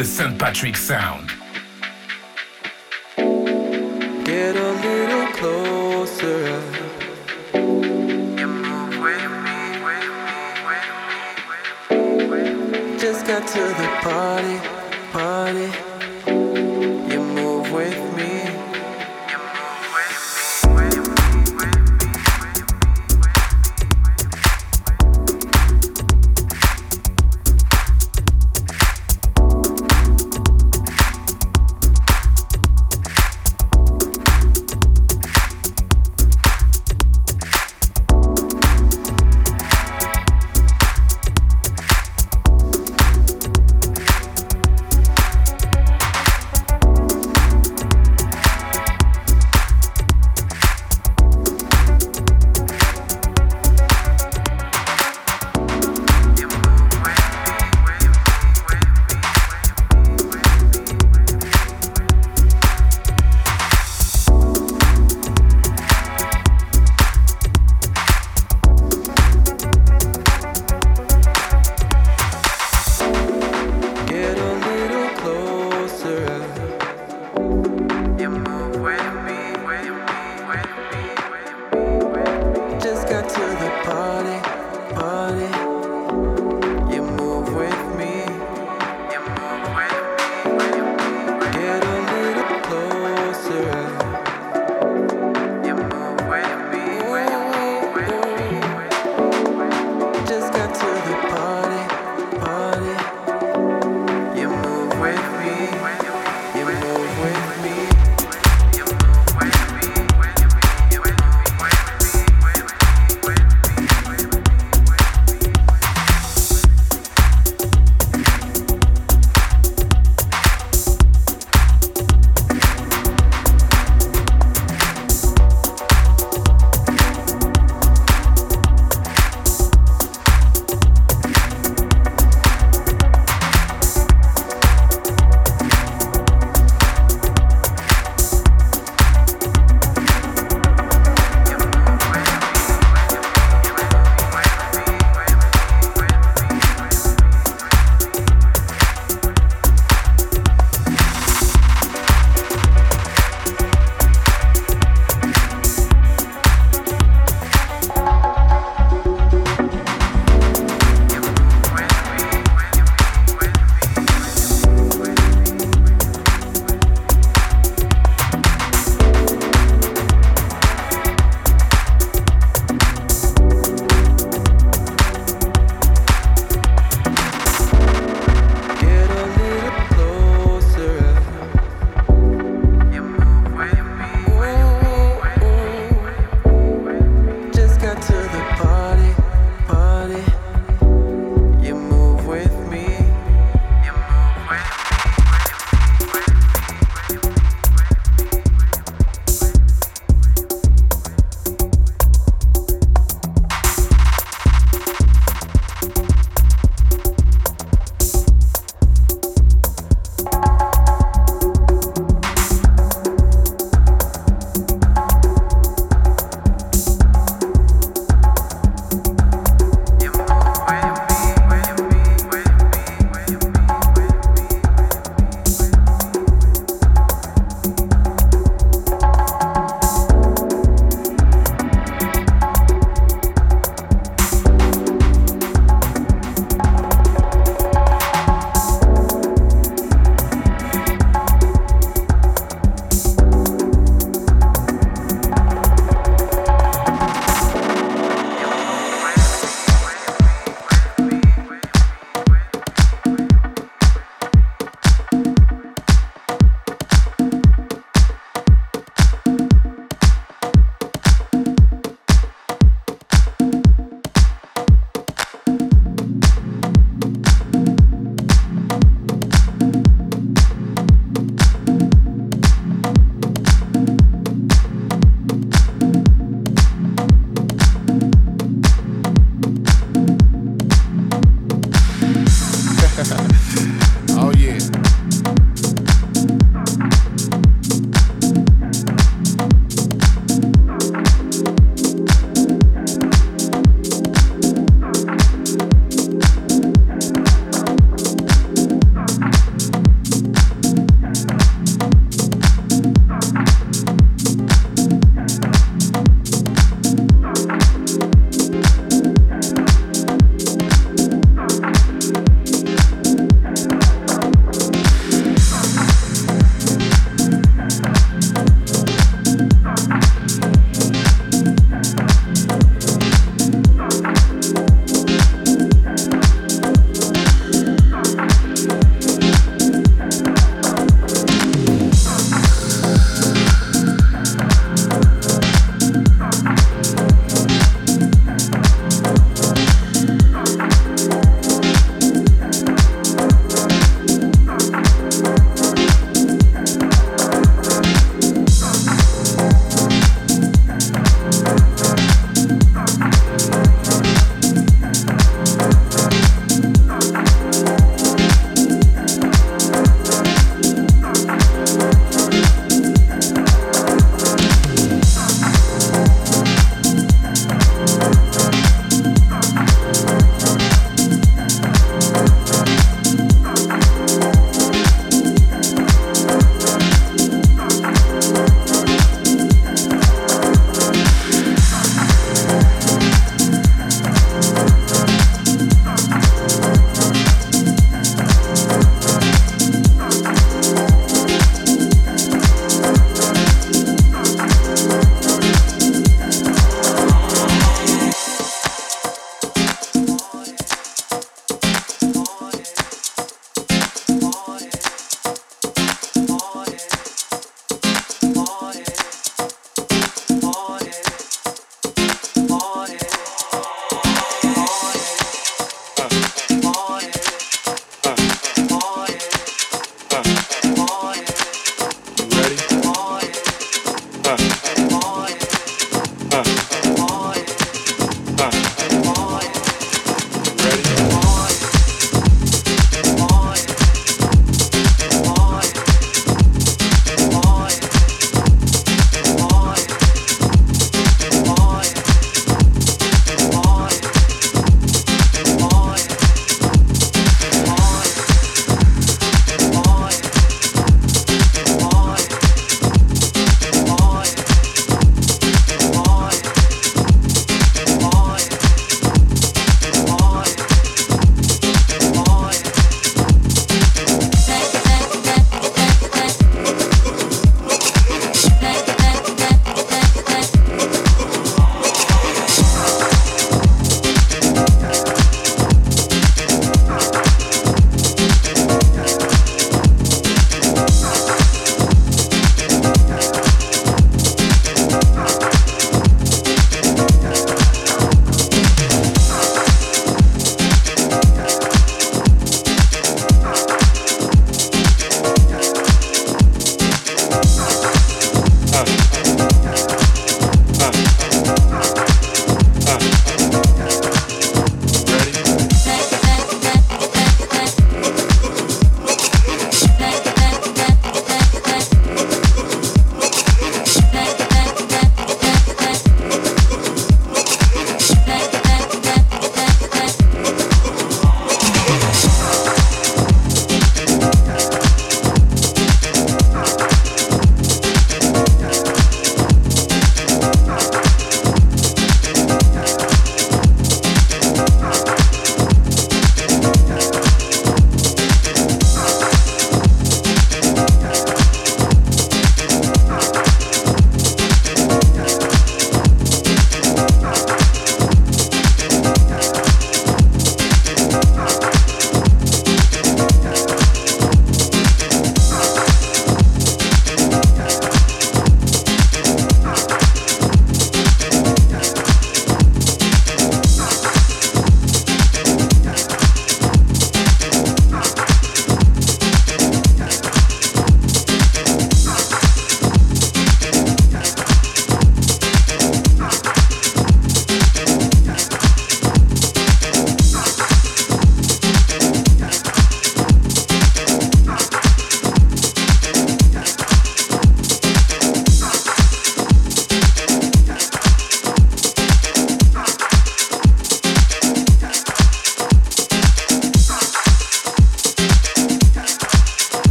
the St. Patrick sound. Get a little closer. Just got to the party.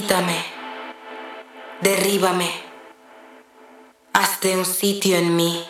Visítame, derríbame, hazte un sitio en mí.